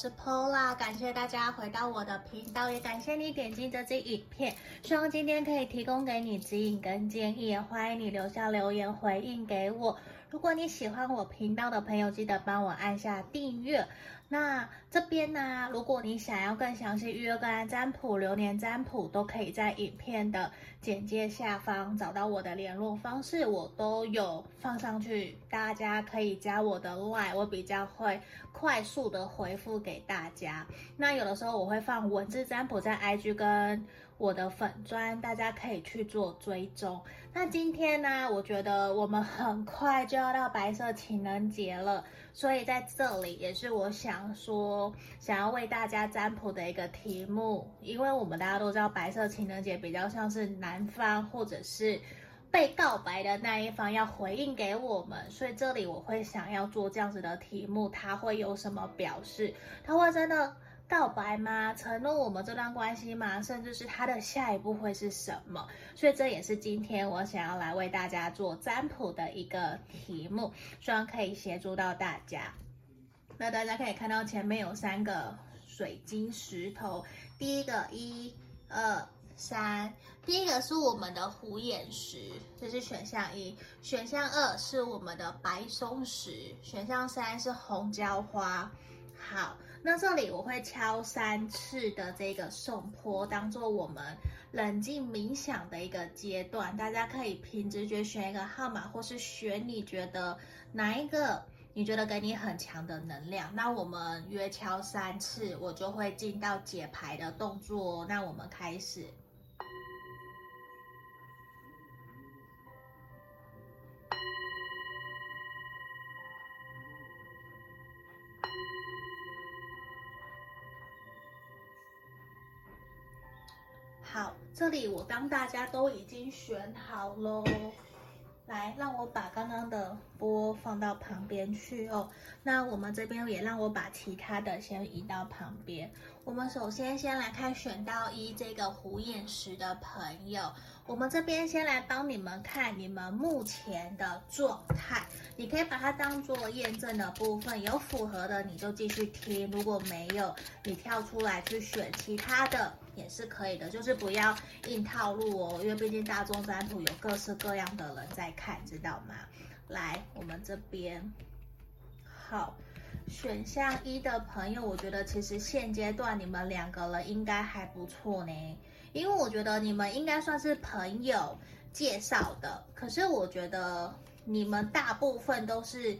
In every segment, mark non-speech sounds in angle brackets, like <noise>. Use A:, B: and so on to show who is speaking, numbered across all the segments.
A: 是 Pola，感谢大家回到我的频道，也感谢你点进这支影片，希望今天可以提供给你指引跟建议，也欢迎你留下留言回应给我。如果你喜欢我频道的朋友，记得帮我按下订阅。那这边呢、如果你想要更详细预约个案占卜、流年占卜，都可以在影片的简介下方找到我的联络方式，我都有放上去，大家可以加我的 LINE，我比较会快速的回复给大家。那有的时候我会放文字占卜在 IG 跟我的粉专，大家可以去做追踪。那今天呢，我觉得我们很快就要到白色情人节了，所以在这里也是我想说，想要为大家占卜的一个题目。因为我们大家都知道，白色情人节比较像是男方或者是被告白的那一方要回应给我们，所以这里我会想要做这样子的题目，他会有什么表示？他会真的告白吗？承诺我们这段关系吗？甚至是他的下一步会是什么？所以这也是今天我想要来为大家做占卜的一个题目，希望可以协助到大家。那大家可以看到前面有三个水晶石头，第一个一二三，第一个是我们的虎眼石，这是选项一；选项二是我们的白松石，选项三是红椒花。好。那这里我会敲三次的这个颂钵，当做我们冷静冥想的一个阶段。大家可以凭直觉选一个号码，或是选你觉得哪一个你觉得给你很强的能量。那我们约敲三次，我就会进到解牌的动作。那我们开始。这里我当大家都已经选好喽，来，让我把刚刚的波放到旁边去哦。那我们这边也让我把其他的先移到旁边。我们首先先来看选到一这个虎眼石的朋友，我们这边先来帮你们看你们目前的状态。你可以把它当做验证的部分，有符合的你就继续听，如果没有，你跳出来去选其他的也是可以的，就是不要硬套路哦，因为毕竟大众占卜有各式各样的人在看，知道吗？来，我们这边好，选项一的朋友，我觉得其实现阶段你们两个人应该还不错呢，因为我觉得你们应该算是朋友介绍的，可是我觉得。你们大部分都是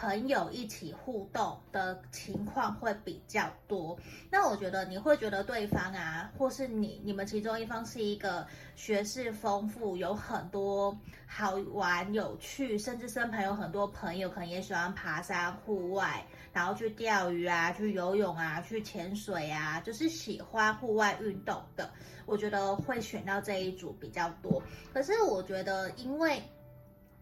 A: 朋友一起互动的情况会比较多，那我觉得你会觉得对方啊，或是你你们其中一方是一个学识丰富，有很多好玩有趣，甚至身旁有很多朋友可能也喜欢爬山户外，然后去钓鱼啊，去游泳啊，去潜水啊，就是喜欢户外运动的，我觉得会选到这一组比较多。可是我觉得因为。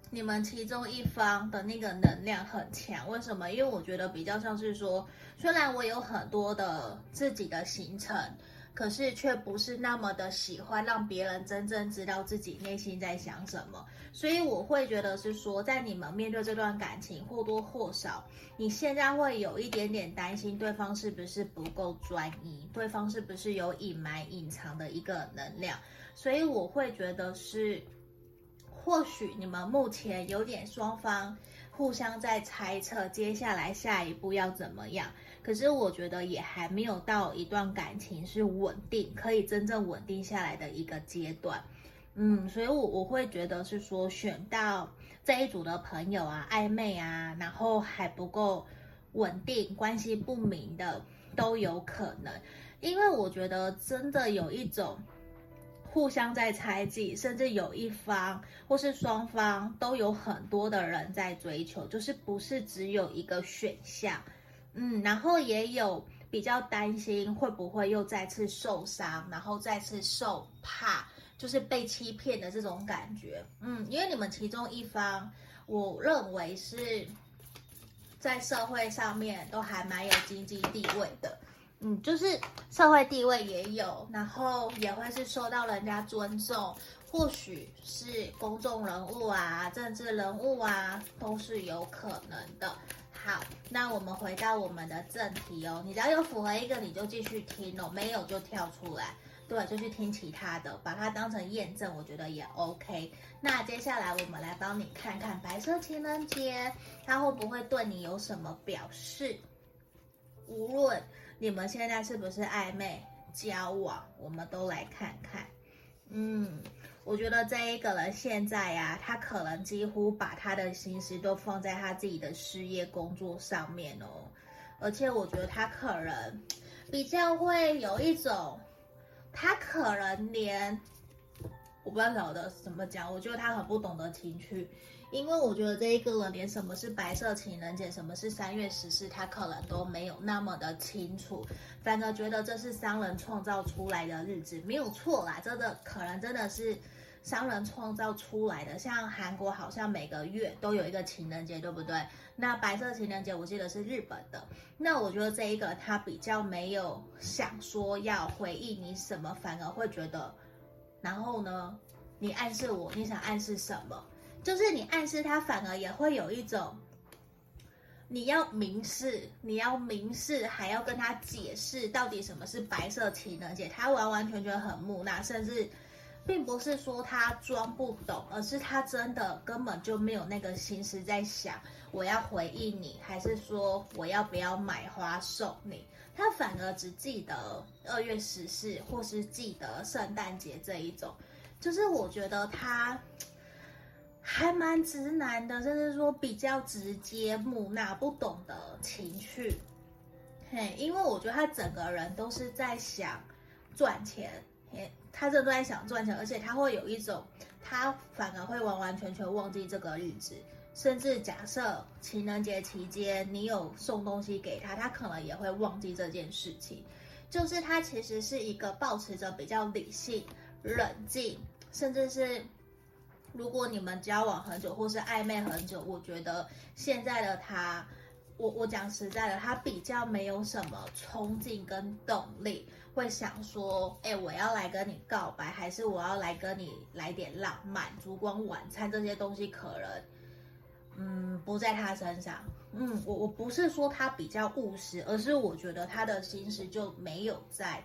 A: 你们其中一方的那个能量很强，为什么？因为我觉得比较像是说，虽然我有很多的自己的行程，可是却不是那么的喜欢让别人真正知道自己内心在想什么。所以我会觉得是说，在你们面对这段感情，或多或少，你现在会有一点点担心对方是不是不够专一，对方是不是有隐瞒、隐藏的一个能量。所以我会觉得是。或许你们目前有点双方互相在猜测接下来下一步要怎么样，可是我觉得也还没有到一段感情是稳定，可以真正稳定下来的一个阶段。嗯，所以我我会觉得是说选到这一组的朋友啊，暧昧啊，然后还不够稳定，关系不明的都有可能，因为我觉得真的有一种。互相在猜忌，甚至有一方或是双方都有很多的人在追求，就是不是只有一个选项，嗯，然后也有比较担心会不会又再次受伤，然后再次受怕，就是被欺骗的这种感觉，嗯，因为你们其中一方，我认为是在社会上面都还蛮有经济地位的。嗯，就是社会地位也有，然后也会是受到人家尊重，或许是公众人物啊、政治人物啊，都是有可能的。好，那我们回到我们的正题哦。你只要有符合一个，你就继续听哦；没有就跳出来，对，就去听其他的，把它当成验证，我觉得也 OK。那接下来我们来帮你看看白色情人节，它会不会对你有什么表示？无论你们现在是不是暧昧交往，我们都来看看。嗯。我觉得这一个人现在呀、他可能几乎把他的心思都放在他自己的事业工作上面哦，而且我觉得他可能比较会有一种，他可能连我不知道怎么讲，我觉得他很不懂得情趣，因为我觉得这一个人连什么是白色情人节，什么是三月十四，他可能都没有那么的清楚，反而觉得这是商人创造出来的日子，没有错啦，真的可能真的是。商人创造出来的，像韩国好像每个月都有一个情人节，对不对？那白色情人节我记得是日本的。那我觉得这一个他比较没有想说要回应你什么，反而会觉得，然后呢，你暗示我，你想暗示什么？就是你暗示他，反而也会有一种，你要明示，你要明示，还要跟他解释到底什么是白色情人节，他完完全全很木讷，甚至。并不是说他装不懂，而是他真的根本就没有那个心思在想我要回应你，还是说我要不要买花送你。他反而只记得二月十四，或是记得圣诞节这一种。就是我觉得他还蛮直男的，甚至说比较直接、木讷、不懂得情趣。嘿，因为我觉得他整个人都是在想赚钱。他这都在想赚钱，而且他会有一种，他反而会完完全全忘记这个日子，甚至假设情人节期间你有送东西给他，他可能也会忘记这件事情。就是他其实是一个保持着比较理性、冷静，甚至是如果你们交往很久或是暧昧很久，我觉得现在的他。我我讲实在的，他比较没有什么冲劲跟动力，会想说，哎，我要来跟你告白，还是我要来跟你来点浪漫，烛光晚餐这些东西，可能，嗯，不在他身上。嗯，我我不是说他比较务实，而是我觉得他的心思就没有在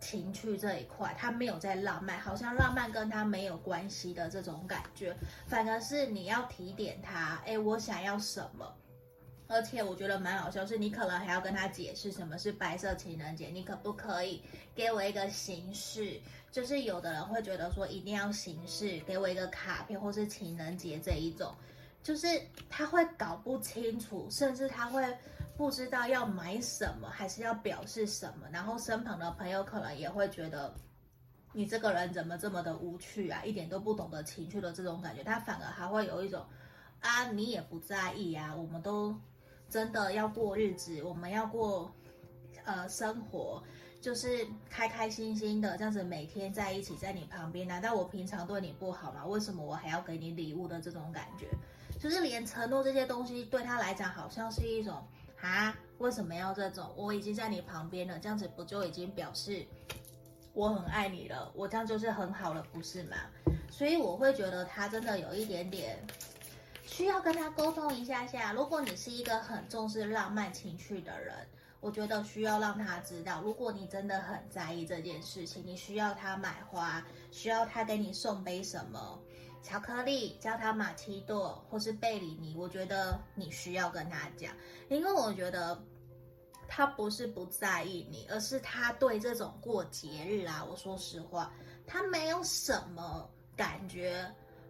A: 情趣这一块，他没有在浪漫，好像浪漫跟他没有关系的这种感觉，反而是你要提点他，哎，我想要什么。而且我觉得蛮好笑，是你可能还要跟他解释什么是白色情人节，你可不可以给我一个形式？就是有的人会觉得说一定要形式，给我一个卡片或是情人节这一种，就是他会搞不清楚，甚至他会不知道要买什么，还是要表示什么。然后身旁的朋友可能也会觉得你这个人怎么这么的无趣啊，一点都不懂得情趣的这种感觉。他反而还会有一种啊，你也不在意啊，我们都。真的要过日子，我们要过，呃，生活就是开开心心的这样子，每天在一起，在你旁边。难道我平常对你不好吗？为什么我还要给你礼物的这种感觉？就是连承诺这些东西对他来讲，好像是一种啊，为什么要这种？我已经在你旁边了，这样子不就已经表示我很爱你了？我这样就是很好了，不是吗？所以我会觉得他真的有一点点。需要跟他沟通一下下。如果你是一个很重视浪漫情趣的人，我觉得需要让他知道，如果你真的很在意这件事情，你需要他买花，需要他给你送杯什么巧克力，叫他玛奇朵或是贝里尼。我觉得你需要跟他讲，因为我觉得他不是不在意你，而是他对这种过节日啊，我说实话，他没有什么感觉。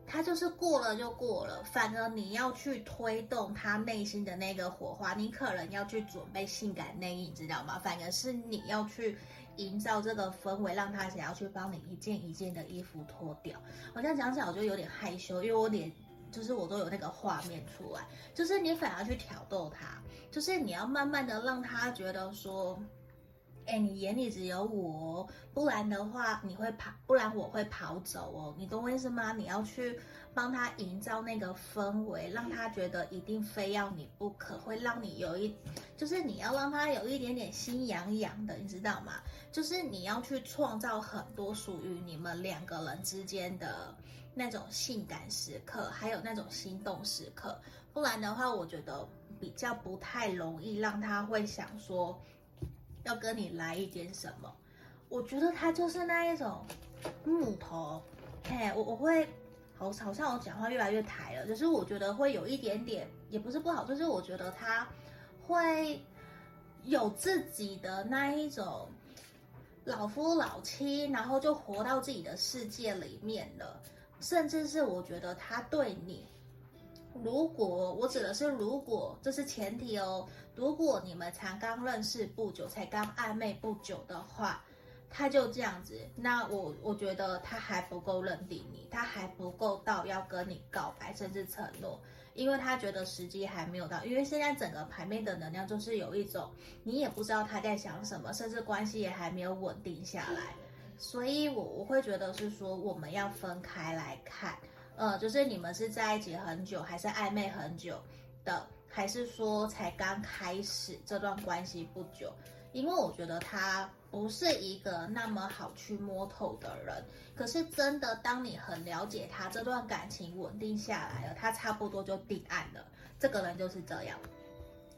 A: 他就是过了就过了，反而你要去推动他内心的那个火花，你可能要去准备性感内衣，你知道吗？反而是你要去营造这个氛围，让他想要去帮你一件一件的衣服脱掉。我这样讲起来我就有点害羞，因为我脸就是我都有那个画面出来，就是你反而去挑逗他，就是你要慢慢的让他觉得说。哎，你眼里只有我，不然的话你会跑，不然我会跑走哦。你懂我意思吗？你要去帮他营造那个氛围，让他觉得一定非要你不可，会让你有一，就是你要让他有一点点心痒痒的，你知道吗？就是你要去创造很多属于你们两个人之间的那种性感时刻，还有那种心动时刻，不然的话，我觉得比较不太容易让他会想说要跟你来一点什么。我觉得他就是那一种木头，嘿，我我会好好像我讲话越来越抬了，就是我觉得会有一点点，也不是不好，就是我觉得他会有自己的那一种老夫老妻，然后就活到自己的世界里面了。甚至是我觉得他对你，如果我指的是如果，这是前提哦。如果你们才刚认识不久，才刚暧昧不久的话，他就这样子，那我我觉得他还不够认定你，他还不够到要跟你告白，甚至承诺，因为他觉得时机还没有到。因为现在整个牌面的能量就是有一种，你也不知道他在想什么，甚至关系也还没有稳定下来。所以我，我会觉得是说，我们要分开来看，呃，就是你们是在一起很久，还是暧昧很久的，还是说才刚开始这段关系不久？因为我觉得他不是一个那么好去摸透的人。可是，真的当你很了解他，这段感情稳定下来了，他差不多就定案了。这个人就是这样。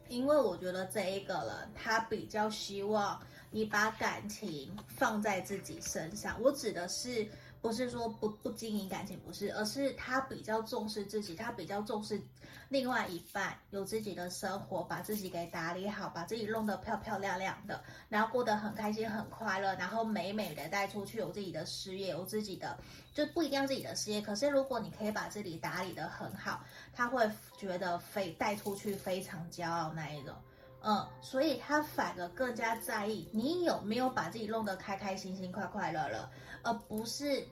A: 因为我觉得这一个人，他比较希望。你把感情放在自己身上，我指的是不是说不不经营感情，不是，而是他比较重视自己，他比较重视另外一半有自己的生活，把自己给打理好，把自己弄得漂漂亮亮的，然后过得很开心很快乐，然后美美的带出去，有自己的事业，有自己的就不一定要自己的事业，可是如果你可以把自己打理得很好，他会觉得非带出去非常骄傲那一种。嗯，所以他反而更加在意你有没有把自己弄得开开心心、快快乐乐，而不是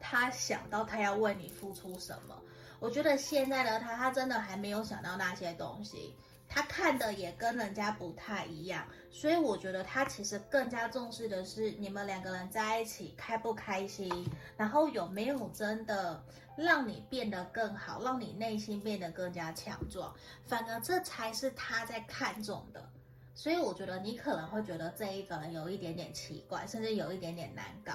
A: 他想到他要为你付出什么。我觉得现在的他，他真的还没有想到那些东西。他看的也跟人家不太一样，所以我觉得他其实更加重视的是你们两个人在一起开不开心，然后有没有真的让你变得更好，让你内心变得更加强壮，反而这才是他在看重的。所以我觉得你可能会觉得这一个人有一点点奇怪，甚至有一点点难搞，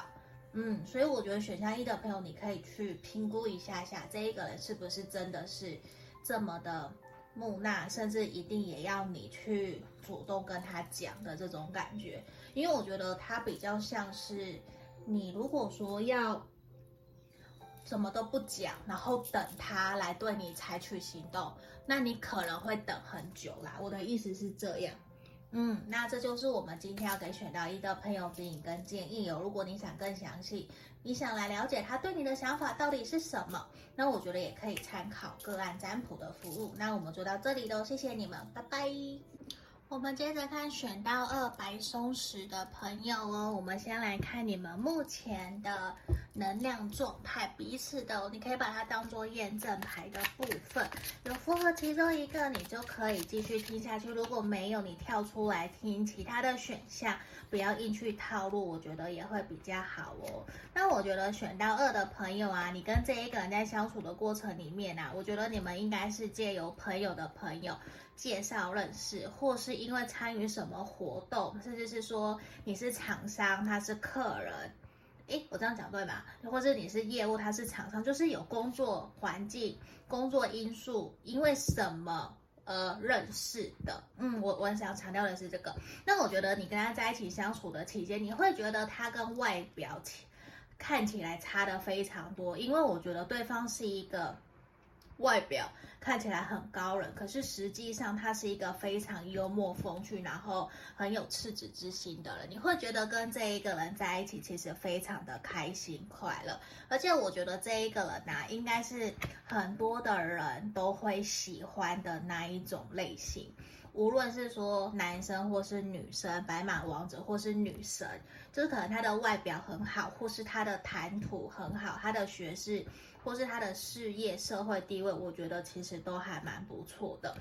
A: 嗯，所以我觉得选项一的朋友，你可以去评估一下下这一个人是不是真的是这么的。木讷，甚至一定也要你去主动跟他讲的这种感觉，因为我觉得他比较像是你如果说要什么都不讲，然后等他来对你采取行动，那你可能会等很久啦。我的意思是这样。嗯，那这就是我们今天要给选到一的朋友指引跟建议哦。如果你想更详细，你想来了解他对你的想法到底是什么，那我觉得也可以参考个案占卜的服务。那我们就到这里喽，谢谢你们，拜拜。我们接着看选到二白松石的朋友哦，我们先来看你们目前的。能量状态彼此的，你可以把它当做验证牌的部分，有符合其中一个，你就可以继续听下去；如果没有，你跳出来听其他的选项，不要硬去套路，我觉得也会比较好哦。那我觉得选到二的朋友啊，你跟这一个人在相处的过程里面啊，我觉得你们应该是借由朋友的朋友介绍认识，或是因为参与什么活动，甚至是说你是厂商，他是客人。诶，我这样讲对吧？或者你是业务，他是厂商，就是有工作环境、工作因素，因为什么而认识的？嗯，我我想强调的是这个。那我觉得你跟他在一起相处的期间，你会觉得他跟外表看起来差得非常多，因为我觉得对方是一个。外表看起来很高冷，可是实际上他是一个非常幽默风趣，然后很有赤子之心的人。你会觉得跟这一个人在一起其实非常的开心快乐，而且我觉得这一个人呐、应该是很多的人都会喜欢的那一种类型。无论是说男生或是女生，白马王子或是女神，就是可能他的外表很好，或是他的谈吐很好，他的学识。或是他的事业、社会地位，我觉得其实其实都还蛮不错的。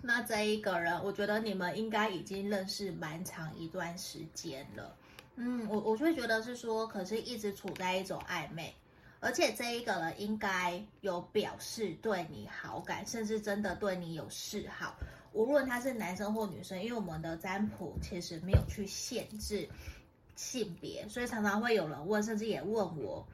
A: 那这一个人，我觉得你们应该已经认识蛮长一段时间了。嗯，我我就会觉得是说，可是一直处在一种暧昧，而且这一个人应该有表示对你好感，甚至真的对你有示好。无论他是男生或女生，因为我们的占卜其实没有去限制性别，所以常常会有人问，甚至也问我。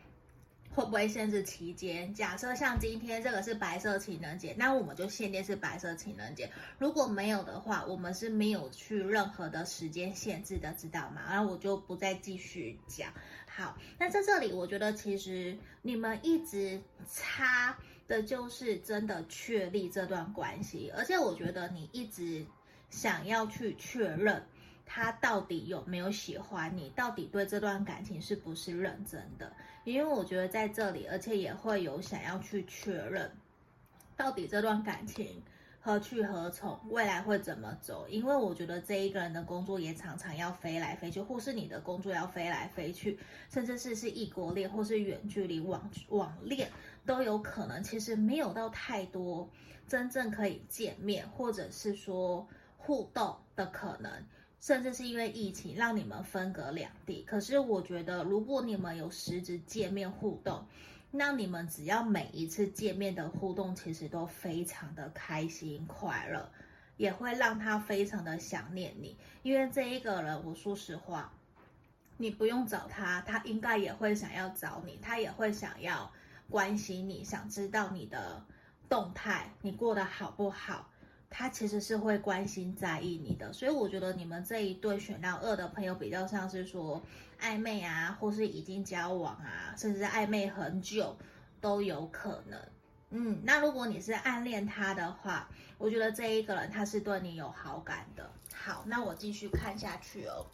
A: 会不会限制期间？假设像今天这个是白色情人节，那我们就限定是白色情人节。如果没有的话，我们是没有去任何的时间限制的，知道吗？然后我就不再继续讲。好，那在这里，我觉得其实你们一直差的就是真的确立这段关系，而且我觉得你一直想要去确认。他到底有没有喜欢你？到底对这段感情是不是认真的？因为我觉得在这里，而且也会有想要去确认，到底这段感情何去何从，未来会怎么走？因为我觉得这一个人的工作也常常要飞来飞去，或是你的工作要飞来飞去，甚至是是异国恋或是远距离网网恋都有可能。其实没有到太多真正可以见面，或者是说互动的可能。甚至是因为疫情让你们分隔两地，可是我觉得如果你们有实质见面互动，那你们只要每一次见面的互动其实都非常的开心快乐，也会让他非常的想念你。因为这一个人，我说实话，你不用找他，他应该也会想要找你，他也会想要关心你，想知道你的动态，你过得好不好。他其实是会关心在意你的，所以我觉得你们这一对选到二的朋友比较像是说暧昧啊，或是已经交往啊，甚至暧昧很久都有可能。嗯，那如果你是暗恋他的话，我觉得这一个人他是对你有好感的。好，那我继续看下去哦。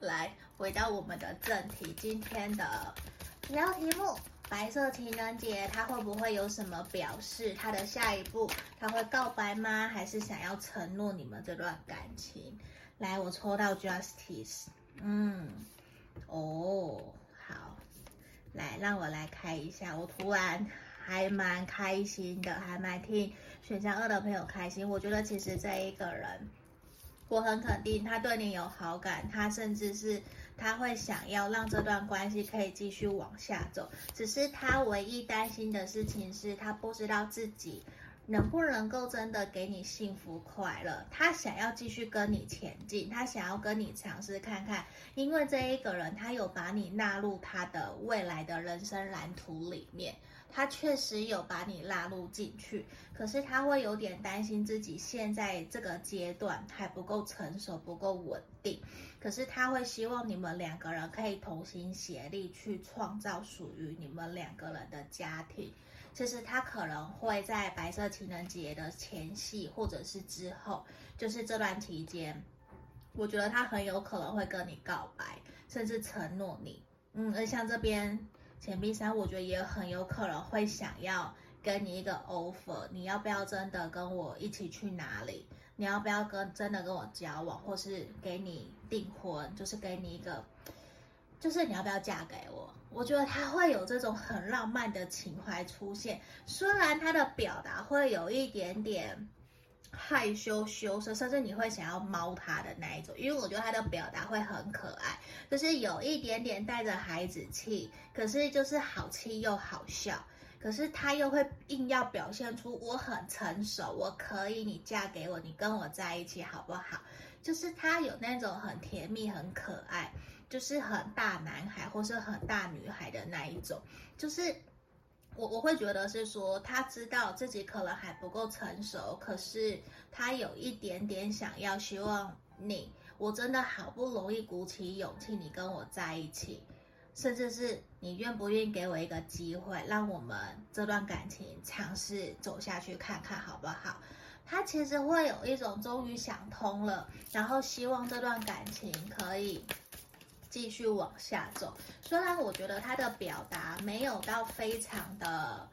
A: 来，回到我们的正题，今天的主要题目。白色情人节，他会不会有什么表示？他的下一步，他会告白吗？还是想要承诺你们这段感情？来，我抽到 Justice，嗯，哦，好，来，让我来开一下。我突然还蛮开心的，还蛮替选项二的朋友开心。我觉得其实这一个人，我很肯定他对你有好感，他甚至是。他会想要让这段关系可以继续往下走，只是他唯一担心的事情是他不知道自己能不能够真的给你幸福快乐。他想要继续跟你前进，他想要跟你尝试看看，因为这一个人他有把你纳入他的未来的人生蓝图里面。他确实有把你纳入进去，可是他会有点担心自己现在这个阶段还不够成熟，不够稳定。可是他会希望你们两个人可以同心协力去创造属于你们两个人的家庭。其实他可能会在白色情人节的前夕或者是之后，就是这段期间，我觉得他很有可能会跟你告白，甚至承诺你。嗯，而像这边。钱币三，我觉得也很有可能会想要给你一个 offer，你要不要真的跟我一起去哪里？你要不要跟真的跟我交往，或是给你订婚，就是给你一个，就是你要不要嫁给我？我觉得他会有这种很浪漫的情怀出现，虽然他的表达会有一点点。害羞羞涩，甚至你会想要猫他的那一种，因为我觉得他的表达会很可爱，就是有一点点带着孩子气，可是就是好气又好笑，可是他又会硬要表现出我很成熟，我可以，你嫁给我，你跟我在一起好不好？就是他有那种很甜蜜、很可爱，就是很大男孩或是很大女孩的那一种，就是。我我会觉得是说，他知道自己可能还不够成熟，可是他有一点点想要，希望你，我真的好不容易鼓起勇气，你跟我在一起，甚至是你愿不愿意给我一个机会，让我们这段感情尝试走下去看看好不好？他其实会有一种终于想通了，然后希望这段感情可以。继续往下走，虽然我觉得他的表达没有到非常的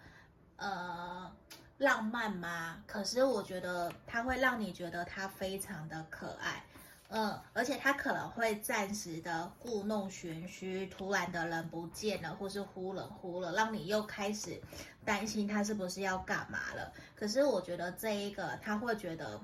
A: 呃浪漫嘛，可是我觉得他会让你觉得他非常的可爱，嗯，而且他可能会暂时的故弄玄虚，突然的人不见了，或是忽冷忽热，让你又开始担心他是不是要干嘛了。可是我觉得这一个他会觉得。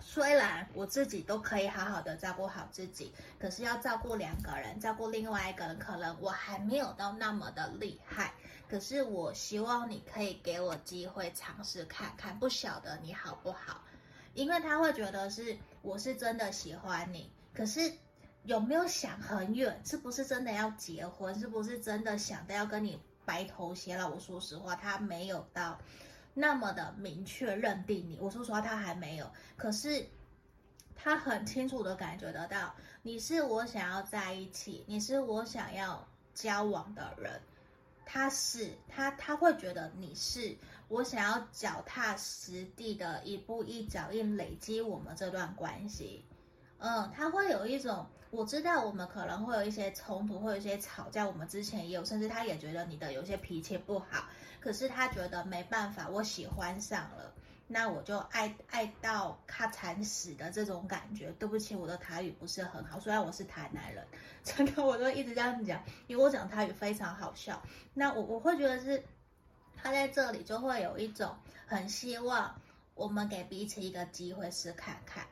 A: 虽然我自己都可以好好的照顾好自己，可是要照顾两个人，照顾另外一个人，可能我还没有到那么的厉害。可是我希望你可以给我机会尝试看看，不晓得你好不好？因为他会觉得是我是真的喜欢你，可是有没有想很远？是不是真的要结婚？是不是真的想着要跟你白头偕老。我说实话，他没有到那么的明确认定你。我说实话，他还没有。可是他很清楚的感觉得到，你是我想要在一起，你是我想要交往的人。他是他，他会觉得你是我想要脚踏实地的一步一脚印累积我们这段关系。嗯，他会有一种，我知道我们可能会有一些冲突，会有一些吵架，我们之前也有，甚至他也觉得你的有些脾气不好，可是他觉得没办法，我喜欢上了。那我就爱爱到他惨死的这种感觉。对不起，我的台语不是很好，虽然我是台南人，<laughs> 真的我都一直这样讲，因为我讲台语非常好笑。那我我会觉得是他在这里就会有一种很希望我们给彼此一个机会试看看。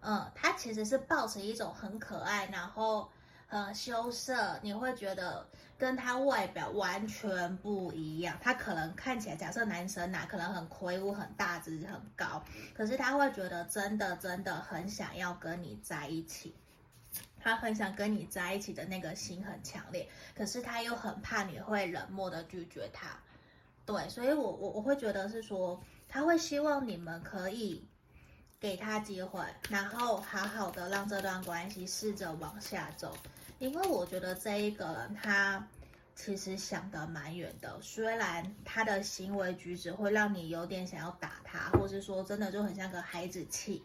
A: 嗯，他其实是抱着一种很可爱，然后。很，羞涩，你会觉得跟他外表完全不一样。他可能看起来，假设男生呐、可能很魁梧、很大只、很高，可是他会觉得真的真的很想要跟你在一起，他很想跟你在一起的那个心很强烈，可是他又很怕你会冷漠的拒绝他。对，所以我我我会觉得是说，他会希望你们可以给他机会，然后好好的让这段关系试着往下走。因为我觉得这一个人他其实想得蛮远的，虽然他的行为举止会让你有点想要打他，或是说真的就很像个孩子气，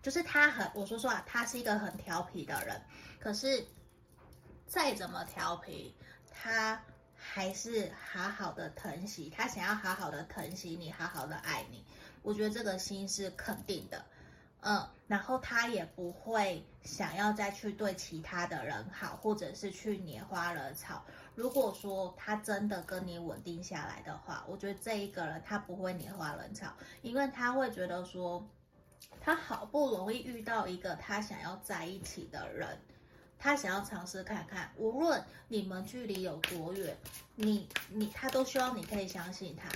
A: 就是他很，我说实话，他是一个很调皮的人，可是再怎么调皮，他还是好好的疼惜，他想要好好的疼惜你，好好的爱你，我觉得这个心是肯定的。嗯，然后他也不会想要再去对其他的人好，或者是去拈花惹草。如果说他真的跟你稳定下来的话，我觉得这一个人他不会拈花惹草，因为他会觉得说，他好不容易遇到一个他想要在一起的人。他想要尝试看看，无论你们距离有多远，你你他都希望你可以相信他。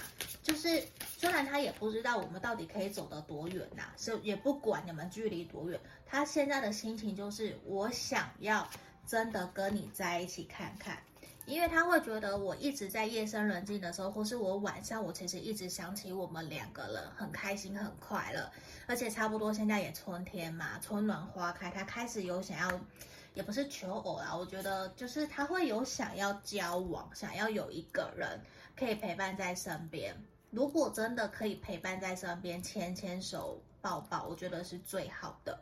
A: 就是虽然他也不知道我们到底可以走得多远呐、啊，是也不管你们距离多远，他现在的心情就是我想要真的跟你在一起看看，因为他会觉得我一直在夜深人静的时候，或是我晚上，我其实一直想起我们两个人很开心很快乐，而且差不多现在也春天嘛，春暖花开，他开始有想要。也不是求偶啦，我觉得就是他会有想要交往，想要有一个人可以陪伴在身边。如果真的可以陪伴在身边，牵牵手、抱抱，我觉得是最好的。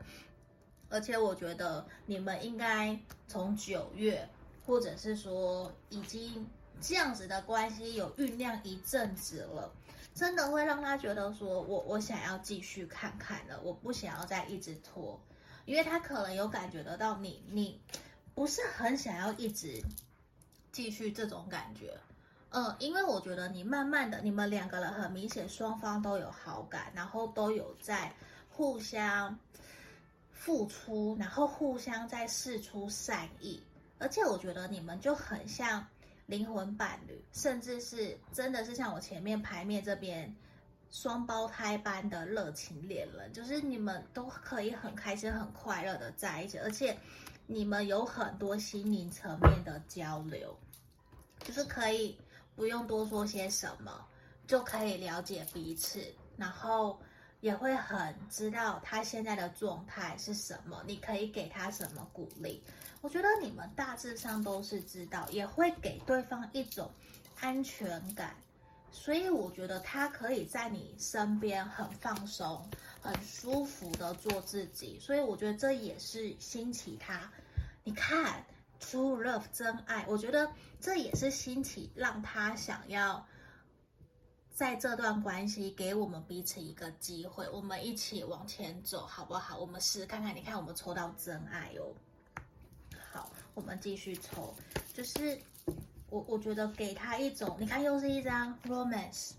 A: 而且我觉得你们应该从九月，或者是说已经这样子的关系有酝酿一阵子了，真的会让他觉得说我我想要继续看看了，我不想要再一直拖。因为他可能有感觉得到你，你不是很想要一直继续这种感觉，嗯，因为我觉得你慢慢的，你们两个人很明显双方都有好感，然后都有在互相付出，然后互相在试出善意，而且我觉得你们就很像灵魂伴侣，甚至是真的是像我前面牌面这边。双胞胎般的热情恋人，就是你们都可以很开心、很快乐的在一起，而且你们有很多心灵层面的交流，就是可以不用多说些什么，就可以了解彼此，然后也会很知道他现在的状态是什么，你可以给他什么鼓励。我觉得你们大致上都是知道，也会给对方一种安全感。所以我觉得他可以在你身边很放松、很舒服的做自己，所以我觉得这也是兴起他。你看，true love 真爱，我觉得这也是兴起让他想要在这段关系给我们彼此一个机会，我们一起往前走，好不好？我们试看看，你看我们抽到真爱哦。好，我们继续抽，就是。我我觉得给他一种，你看又是一张 romance，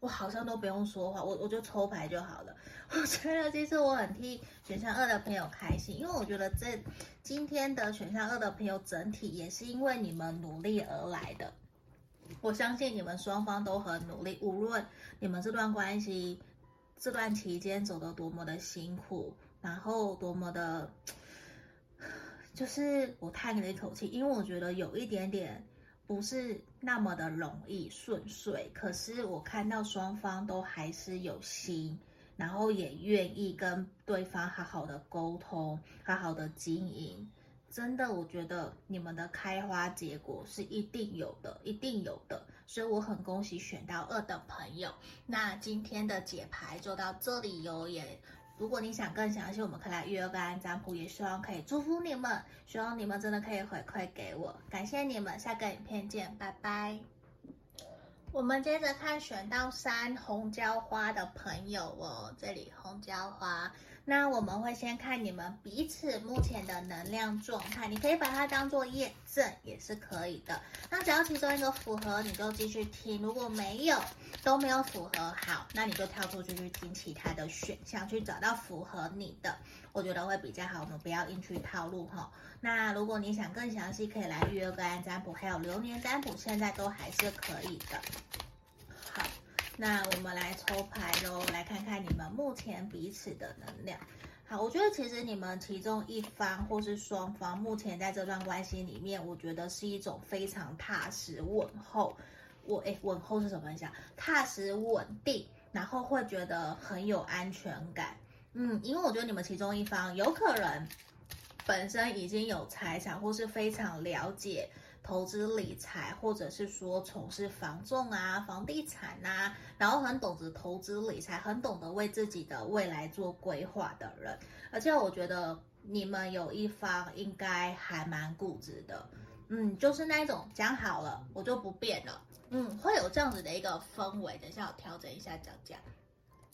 A: 我好像都不用说话，我我就抽牌就好了。我觉得其实我很替选项二的朋友开心，因为我觉得这今天的选项二的朋友整体也是因为你们努力而来的。我相信你们双方都很努力，无论你们这段关系这段期间走得多么的辛苦，然后多么的，<sighs> 就是我叹了一口气，因为我觉得有一点点。不是那么的容易顺遂，可是我看到双方都还是有心，然后也愿意跟对方好好的沟通，好好的经营。真的，我觉得你们的开花结果是一定有的，一定有的。所以我很恭喜选到二的朋友。那今天的解牌就到这里哟，也。如果你想更详细，我们可以来预约个案占卜，也希望可以祝福你们，希望你们真的可以回馈给我，感谢你们，下个影片见，拜拜。我们接着看选到三红椒花的朋友哦，这里红椒花。那我们会先看你们彼此目前的能量状态，你可以把它当做验证也是可以的。那只要其中一个符合，你就继续听；如果没有，都没有符合，好，那你就跳出去去听其他的选项，去找到符合你的，我觉得会比较好。我们不要硬去套路哈。那如果你想更详细，可以来预约个案占卜，还有流年占卜，现在都还是可以的。那我们来抽牌喽，来看看你们目前彼此的能量。好，我觉得其实你们其中一方或是双方，目前在这段关系里面，我觉得是一种非常踏实稳厚。我诶，稳厚是什么意思啊？踏实稳定，然后会觉得很有安全感。嗯，因为我觉得你们其中一方有可能本身已经有财产，或是非常了解。投资理财，或者是说从事房仲啊、房地产啊，然后很懂得投资理财，很懂得为自己的未来做规划的人。而且我觉得你们有一方应该还蛮固执的，嗯，就是那种讲好了我就不变了，嗯，会有这样子的一个氛围。等一下我调整一下讲讲，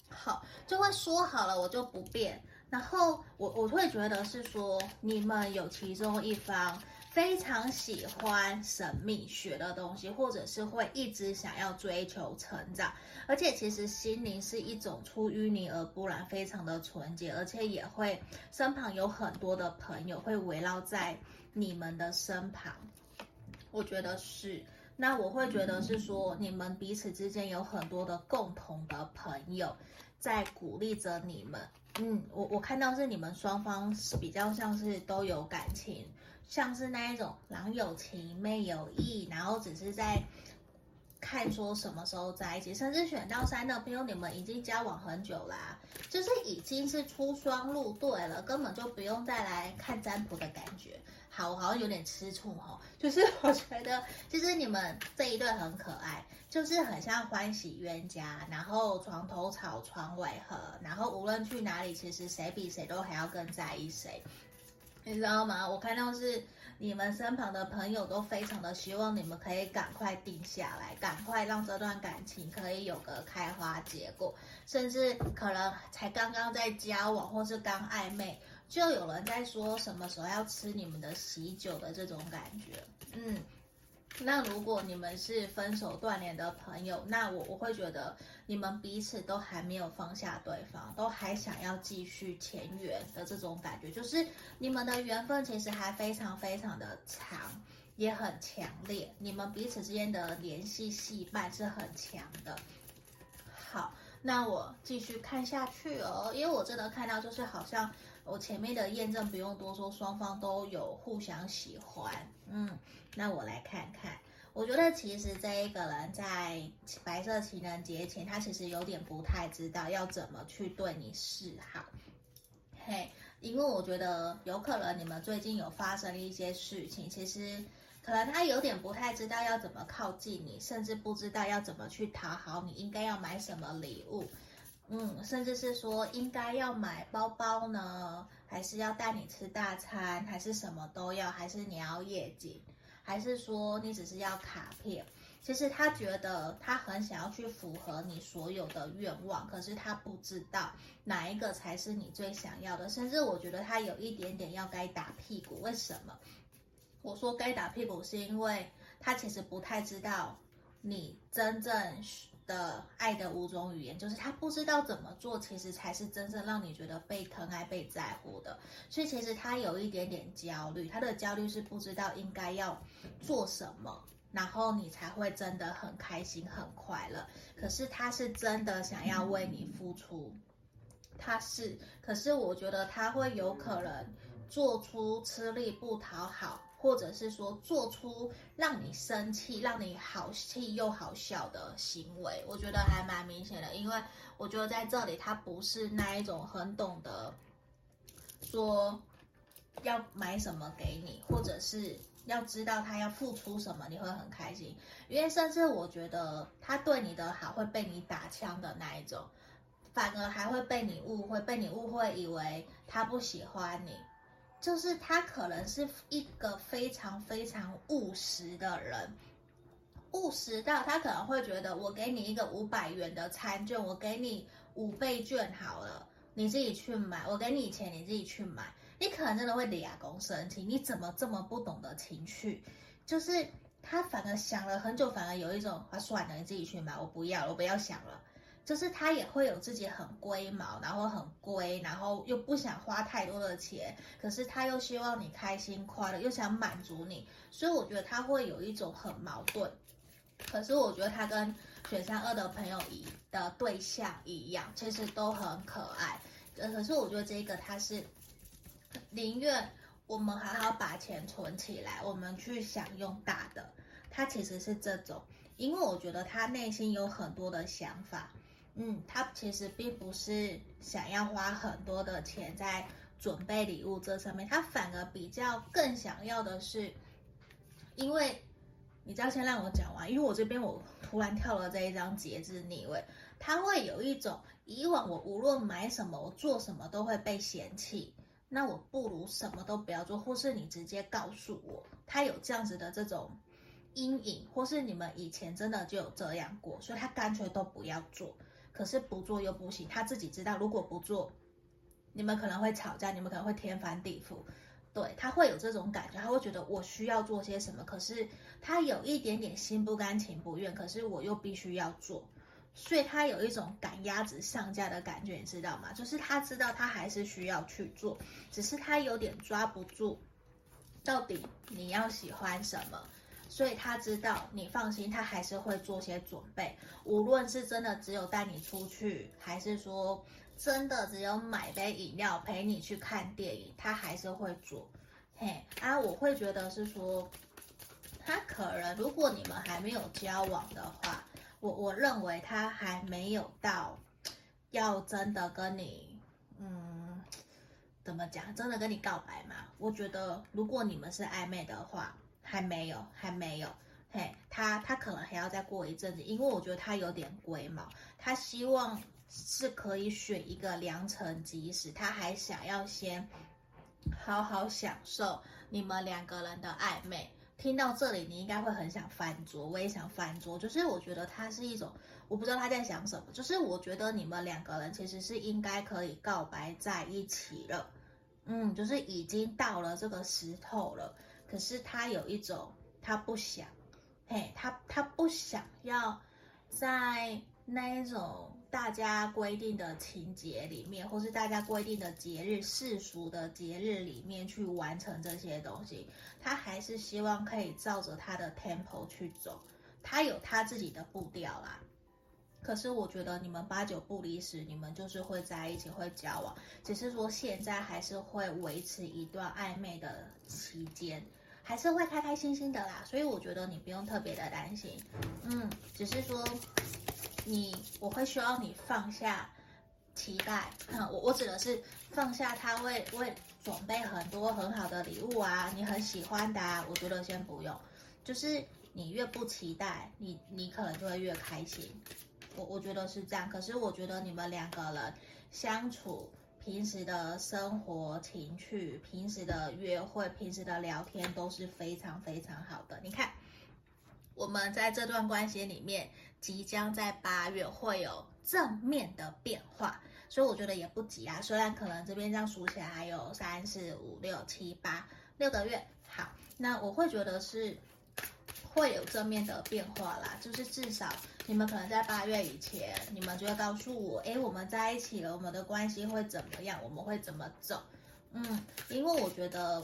A: 好，就会说好了我就不变。然后我我会觉得是说你们有其中一方。非常喜欢神秘学的东西，或者是会一直想要追求成长，而且其实心灵是一种出淤泥而不染，非常的纯洁，而且也会身旁有很多的朋友会围绕在你们的身旁。我觉得是，那我会觉得是说你们彼此之间有很多的共同的朋友在鼓励着你们。嗯，我我看到是你们双方是比较像是都有感情。像是那一种郎有情妹有意，然后只是在看说什么时候在一起，甚至选到三的朋友，你们已经交往很久啦，就是已经是出双入对了，根本就不用再来看占卜的感觉。好，我好像有点吃醋哦，就是 <laughs> 我觉得，就是你们这一对很可爱，就是很像欢喜冤家，然后床头吵床尾和，然后无论去哪里，其实谁比谁都还要更在意谁。你知道吗？我看到是你们身旁的朋友都非常的希望你们可以赶快定下来，赶快让这段感情可以有个开花结果，甚至可能才刚刚在交往或是刚暧昧，就有人在说什么时候要吃你们的喜酒的这种感觉，嗯。那如果你们是分手断联的朋友，那我我会觉得你们彼此都还没有放下对方，都还想要继续前缘的这种感觉，就是你们的缘分其实还非常非常的长，也很强烈，你们彼此之间的联系系绊是很强的。好，那我继续看下去哦，因为我真的看到就是好像。我前面的验证不用多说，双方都有互相喜欢。嗯，那我来看看，我觉得其实这一个人在白色情人节前，他其实有点不太知道要怎么去对你示好。嘿，因为我觉得有可能你们最近有发生一些事情，其实可能他有点不太知道要怎么靠近你，甚至不知道要怎么去讨好你，应该要买什么礼物。嗯，甚至是说应该要买包包呢，还是要带你吃大餐，还是什么都要，还是你要夜景，还是说你只是要卡片？其实他觉得他很想要去符合你所有的愿望，可是他不知道哪一个才是你最想要的。甚至我觉得他有一点点要该打屁股。为什么？我说该打屁股，是因为他其实不太知道你真正。的爱的五种语言，就是他不知道怎么做，其实才是真正让你觉得被疼爱、被在乎的。所以其实他有一点点焦虑，他的焦虑是不知道应该要做什么，然后你才会真的很开心、很快乐。可是他是真的想要为你付出，他是，可是我觉得他会有可能做出吃力不讨好。或者是说做出让你生气、让你好气又好笑的行为，我觉得还蛮明显的。因为我觉得在这里他不是那一种很懂得说要买什么给你，或者是要知道他要付出什么，你会很开心。因为甚至我觉得他对你的好会被你打枪的那一种。反而还会被你误会，被你误会以为他不喜欢你，就是他可能是一个非常非常务实的人，务实到他可能会觉得，我给你一个五百元的餐券，我给你五倍券好了，你自己去买，我给你钱，你自己去买，你可能真的会立功生气，你怎么这么不懂得情趣？就是他反而想了很久，反而有一种，啊算了，你自己去买，我不要，我不要想了。就是他也会有自己很龟毛，然后很龟，然后又不想花太多的钱，可是他又希望你开心快乐，又想满足你，所以我觉得他会有一种很矛盾。可是我觉得他跟选项二的朋友一的对象一样，其实都很可爱。呃可是我觉得这个他是宁愿我们好好把钱存起来，我们去享用大的。他其实是这种，因为我觉得他内心有很多的想法。嗯，他其实并不是想要花很多的钱在准备礼物这上面，他反而比较更想要的是，因为你知道，先让我讲完，因为我这边我突然跳了这一张节制逆位，他会有一种以往我无论买什么，我做什么都会被嫌弃，那我不如什么都不要做，或是你直接告诉我，他有这样子的这种阴影，或是你们以前真的就有这样过，所以他干脆都不要做。可是不做又不行，他自己知道，如果不做，你们可能会吵架，你们可能会天翻地覆。对，他会有这种感觉，他会觉得我需要做些什么，可是他有一点点心不甘情不愿，可是我又必须要做，所以他有一种赶鸭子上架的感觉，你知道吗？就是他知道他还是需要去做，只是他有点抓不住，到底你要喜欢什么。所以他知道你放心，他还是会做些准备。无论是真的只有带你出去，还是说真的只有买杯饮料陪你去看电影，他还是会做。嘿，啊，我会觉得是说，他可能如果你们还没有交往的话，我我认为他还没有到要真的跟你，嗯，怎么讲，真的跟你告白嘛？我觉得如果你们是暧昧的话。还没有，还没有，嘿，他他可能还要再过一阵子，因为我觉得他有点龟毛，他希望是可以选一个良辰吉时，他还想要先好好享受你们两个人的暧昧。听到这里，你应该会很想翻桌，我也想翻桌，就是我觉得他是一种，我不知道他在想什么，就是我觉得你们两个人其实是应该可以告白在一起了，嗯，就是已经到了这个时候了。可是他有一种，他不想，嘿，他他不想要在那一种大家规定的情节里面，或是大家规定的节日、世俗的节日里面去完成这些东西。他还是希望可以照着他的 tempo 去走，他有他自己的步调啦。可是我觉得你们八九不离十，你们就是会在一起，会交往，只是说现在还是会维持一段暧昧的期间。还是会开开心心的啦，所以我觉得你不用特别的担心，嗯，只是说你我会需要你放下期待，我我指的是放下他会为准备很多很好的礼物啊，你很喜欢的啊，我觉得先不用，就是你越不期待，你你可能就会越开心，我我觉得是这样，可是我觉得你们两个人相处。平时的生活情趣，平时的约会，平时的聊天都是非常非常好的。你看，我们在这段关系里面，即将在八月会有正面的变化，所以我觉得也不急啊。虽然可能这边这样数起来还有三四五六七八六个月，好，那我会觉得是。会有正面的变化啦，就是至少你们可能在八月以前，你们就会告诉我，诶，我们在一起了，我们的关系会怎么样，我们会怎么走？嗯，因为我觉得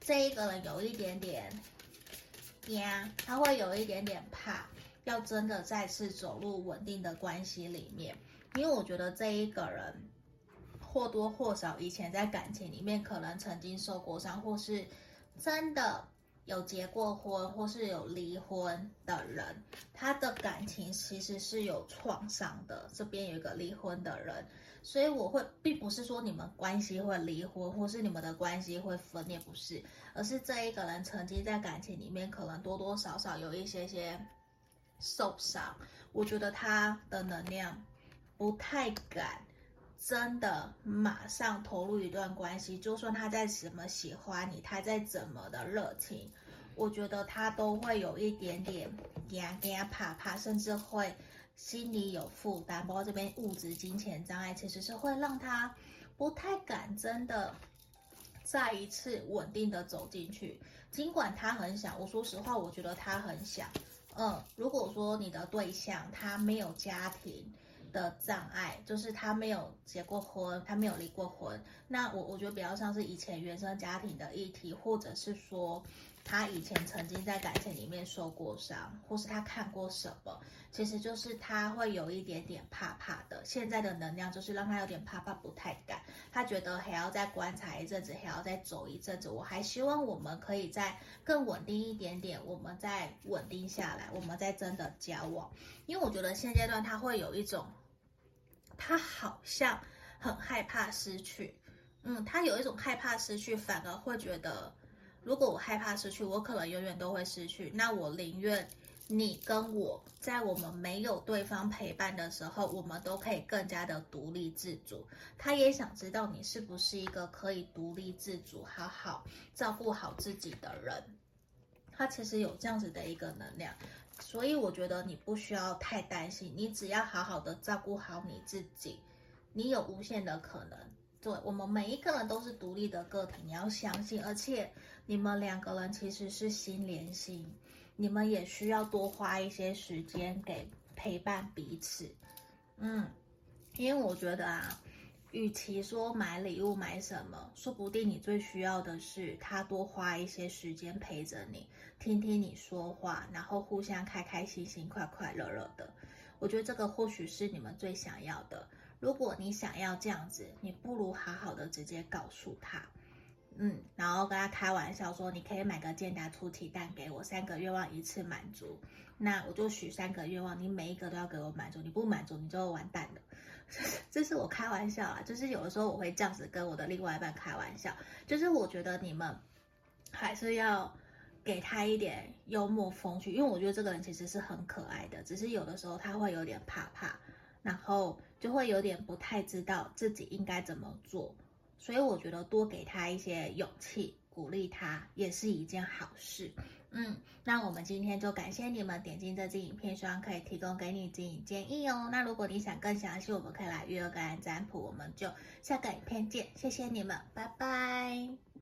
A: 这一个人有一点点呀，他会有一点点怕，要真的再次走入稳定的关系里面，因为我觉得这一个人或多或少以前在感情里面可能曾经受过伤，或是真的。有结过婚或是有离婚的人，他的感情其实是有创伤的。这边有一个离婚的人，所以我会，并不是说你们关系会离婚，或是你们的关系会分裂，不是，而是这一个人曾经在感情里面可能多多少少有一些些受伤。我觉得他的能量不太敢。真的马上投入一段关系，就算他再怎么喜欢你，他再怎么的热情，我觉得他都会有一点点怕怕，甚至会心里有负担。包括这边物质、金钱障碍，其实是会让他不太敢真的再一次稳定的走进去。尽管他很想，我说实话，我觉得他很想。嗯，如果说你的对象他没有家庭。的障碍就是他没有结过婚，他没有离过婚。那我我觉得比较像是以前原生家庭的议题，或者是说他以前曾经在感情里面受过伤，或是他看过什么，其实就是他会有一点点怕怕的。现在的能量就是让他有点怕怕，不太敢。他觉得还要再观察一阵子，还要再走一阵子。我还希望我们可以再更稳定一点点，我们再稳定下来，我们再真的交往。因为我觉得现阶段他会有一种。他好像很害怕失去，嗯，他有一种害怕失去，反而会觉得，如果我害怕失去，我可能永远都会失去。那我宁愿你跟我在我们没有对方陪伴的时候，我们都可以更加的独立自主。他也想知道你是不是一个可以独立自主、好好照顾好自己的人。他其实有这样子的一个能量。所以我觉得你不需要太担心，你只要好好的照顾好你自己，你有无限的可能。对，我们每一个人都是独立的个体，你要相信。而且你们两个人其实是心连心，你们也需要多花一些时间给陪伴彼此。嗯，因为我觉得啊。与其说买礼物买什么，说不定你最需要的是他多花一些时间陪着你，听听你说话，然后互相开开心心、快快乐乐的。我觉得这个或许是你们最想要的。如果你想要这样子，你不如好好的直接告诉他，嗯，然后跟他开玩笑说，你可以买个健达出奇蛋给我，三个愿望一次满足。那我就许三个愿望，你每一个都要给我满足，你不满足你就完蛋了。<laughs> 这是我开玩笑啊，就是有的时候我会这样子跟我的另外一半开玩笑，就是我觉得你们还是要给他一点幽默风趣，因为我觉得这个人其实是很可爱的，只是有的时候他会有点怕怕，然后就会有点不太知道自己应该怎么做，所以我觉得多给他一些勇气，鼓励他也是一件好事。嗯，那我们今天就感谢你们点进这支影片，希望可以提供给你指引建议哦。那如果你想更详细，我们可以来预约个人占卜，我们就下个影片见，谢谢你们，拜拜。